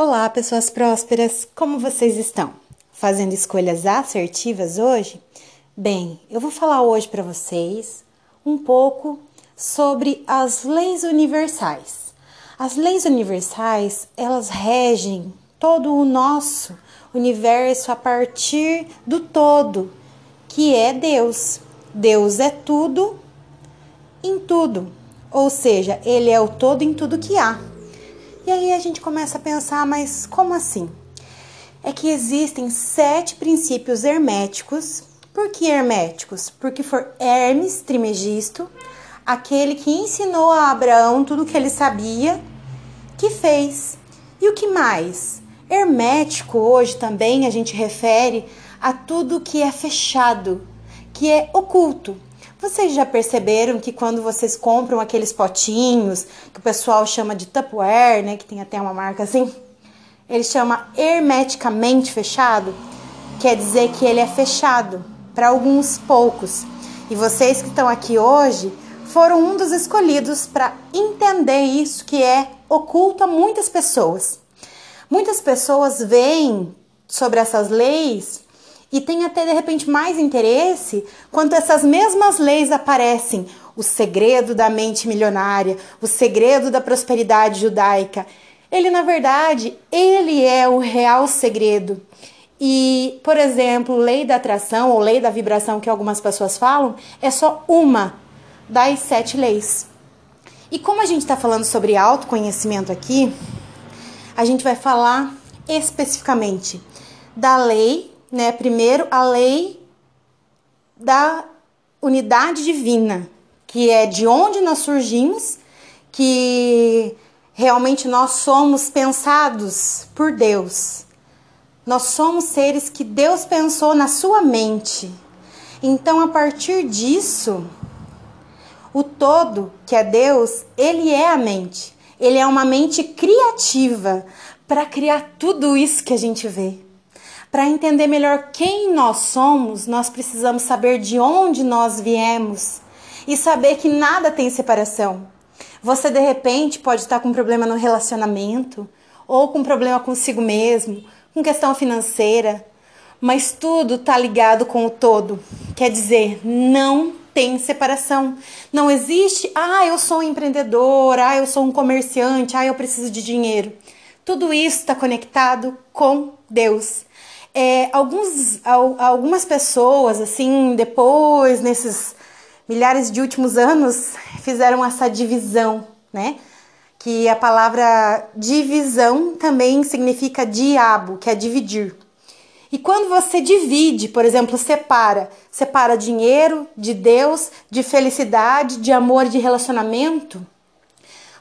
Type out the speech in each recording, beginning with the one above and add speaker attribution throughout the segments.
Speaker 1: Olá, pessoas prósperas, como vocês estão? Fazendo escolhas assertivas hoje? Bem, eu vou falar hoje para vocês um pouco sobre as leis universais. As leis universais, elas regem todo o nosso universo a partir do todo, que é Deus. Deus é tudo em tudo, ou seja, ele é o todo em tudo que há. E aí a gente começa a pensar, mas como assim? É que existem sete princípios herméticos. Por que herméticos? Porque foi Hermes Trimegisto, aquele que ensinou a Abraão tudo o que ele sabia, que fez. E o que mais? Hermético hoje também a gente refere a tudo que é fechado, que é oculto. Vocês já perceberam que quando vocês compram aqueles potinhos que o pessoal chama de Tupperware, né, que tem até uma marca assim, ele chama hermeticamente fechado, quer dizer que ele é fechado para alguns poucos. E vocês que estão aqui hoje foram um dos escolhidos para entender isso que é oculto a muitas pessoas. Muitas pessoas veem sobre essas leis e tem até de repente mais interesse quando essas mesmas leis aparecem. O segredo da mente milionária, o segredo da prosperidade judaica. Ele, na verdade, ele é o real segredo. E, por exemplo, lei da atração ou lei da vibração que algumas pessoas falam é só uma das sete leis. E como a gente está falando sobre autoconhecimento aqui, a gente vai falar especificamente da lei né? Primeiro, a lei da unidade divina, que é de onde nós surgimos, que realmente nós somos pensados por Deus. Nós somos seres que Deus pensou na sua mente. Então, a partir disso, o todo, que é Deus, ele é a mente. Ele é uma mente criativa para criar tudo isso que a gente vê. Para entender melhor quem nós somos, nós precisamos saber de onde nós viemos e saber que nada tem separação. Você de repente pode estar com um problema no relacionamento ou com um problema consigo mesmo, com questão financeira, mas tudo está ligado com o todo. Quer dizer, não tem separação. Não existe, ah, eu sou um empreendedor, ah, eu sou um comerciante, ah, eu preciso de dinheiro. Tudo isso está conectado com Deus. É, alguns, algumas pessoas, assim, depois, nesses milhares de últimos anos, fizeram essa divisão, né? Que a palavra divisão também significa diabo, que é dividir. E quando você divide, por exemplo, separa, separa dinheiro de Deus, de felicidade, de amor, de relacionamento,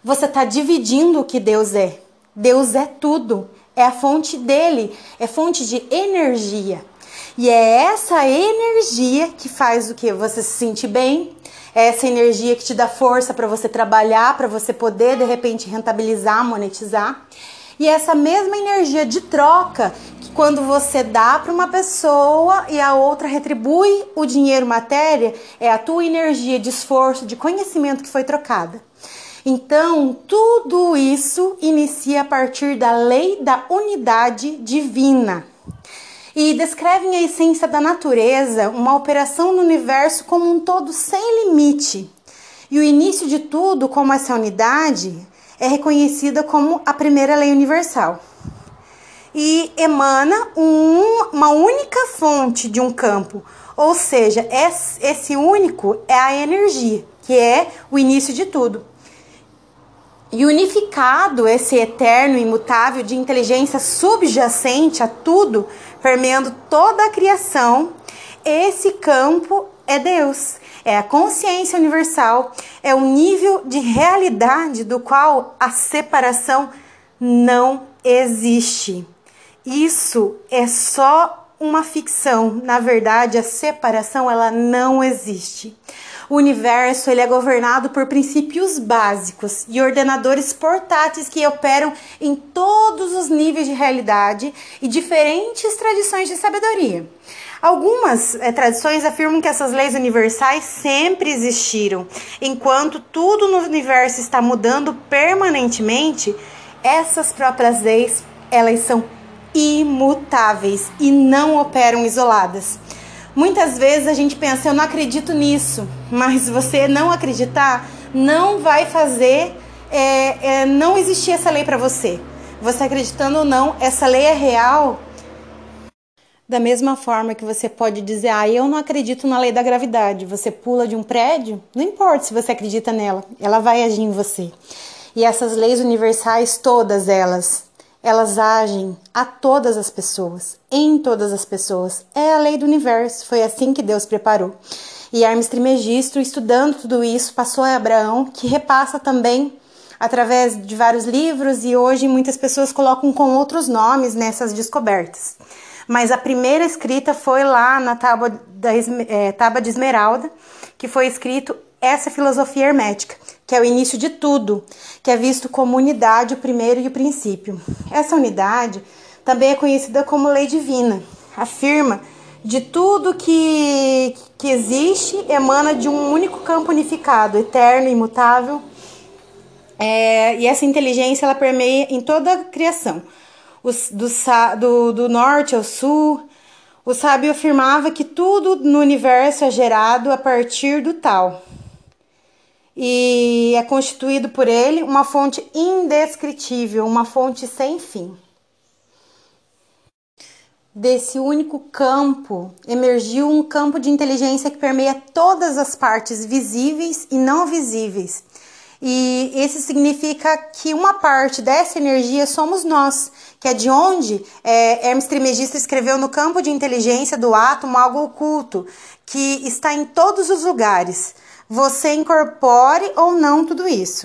Speaker 1: você está dividindo o que Deus é. Deus é tudo é a fonte dele, é fonte de energia. E é essa energia que faz o que? Você se sentir bem, é essa energia que te dá força para você trabalhar, para você poder de repente rentabilizar, monetizar. E essa mesma energia de troca que quando você dá para uma pessoa e a outra retribui o dinheiro matéria, é a tua energia de esforço, de conhecimento que foi trocada. Então, tudo isso inicia a partir da lei da unidade divina e descrevem a essência da natureza, uma operação no universo como um todo sem limite. E o início de tudo, como essa unidade, é reconhecida como a primeira lei universal. E emana um, uma única fonte de um campo, ou seja, esse único é a energia, que é o início de tudo. E unificado esse eterno imutável de inteligência subjacente a tudo, permeando toda a criação, esse campo é Deus, é a consciência universal, é o nível de realidade do qual a separação não existe. Isso é só uma ficção. Na verdade, a separação ela não existe. O universo ele é governado por princípios básicos e ordenadores portáteis que operam em todos os níveis de realidade e diferentes tradições de sabedoria. Algumas é, tradições afirmam que essas leis universais sempre existiram. Enquanto tudo no universo está mudando permanentemente, essas próprias leis elas são imutáveis e não operam isoladas. Muitas vezes a gente pensa, eu não acredito nisso, mas você não acreditar não vai fazer é, é, não existir essa lei para você. Você acreditando ou não, essa lei é real. Da mesma forma que você pode dizer, ah, eu não acredito na lei da gravidade. Você pula de um prédio, não importa se você acredita nela, ela vai agir em você. E essas leis universais, todas elas, elas agem a todas as pessoas, em todas as pessoas. É a lei do universo, foi assim que Deus preparou. E Hermes Trismegisto, estudando tudo isso, passou a Abraão, que repassa também através de vários livros e hoje muitas pessoas colocam com outros nomes nessas descobertas. Mas a primeira escrita foi lá na tábua, da, é, tábua de Esmeralda, que foi escrito essa filosofia hermética, que é o início de tudo, que é visto como unidade, o primeiro e o princípio. Essa unidade também é conhecida como lei divina, afirma de tudo que, que existe emana de um único campo unificado, eterno, imutável. É, e essa inteligência ela permeia em toda a criação, Os, do, do, do norte ao sul. O sábio afirmava que tudo no universo é gerado a partir do tal, e é constituído por ele uma fonte indescritível, uma fonte sem fim. Desse único campo emergiu um campo de inteligência que permeia todas as partes visíveis e não visíveis. E isso significa que uma parte dessa energia somos nós, que é de onde é, Hermes Trismegisto escreveu no campo de inteligência do átomo algo oculto, que está em todos os lugares você incorpore ou não tudo isso.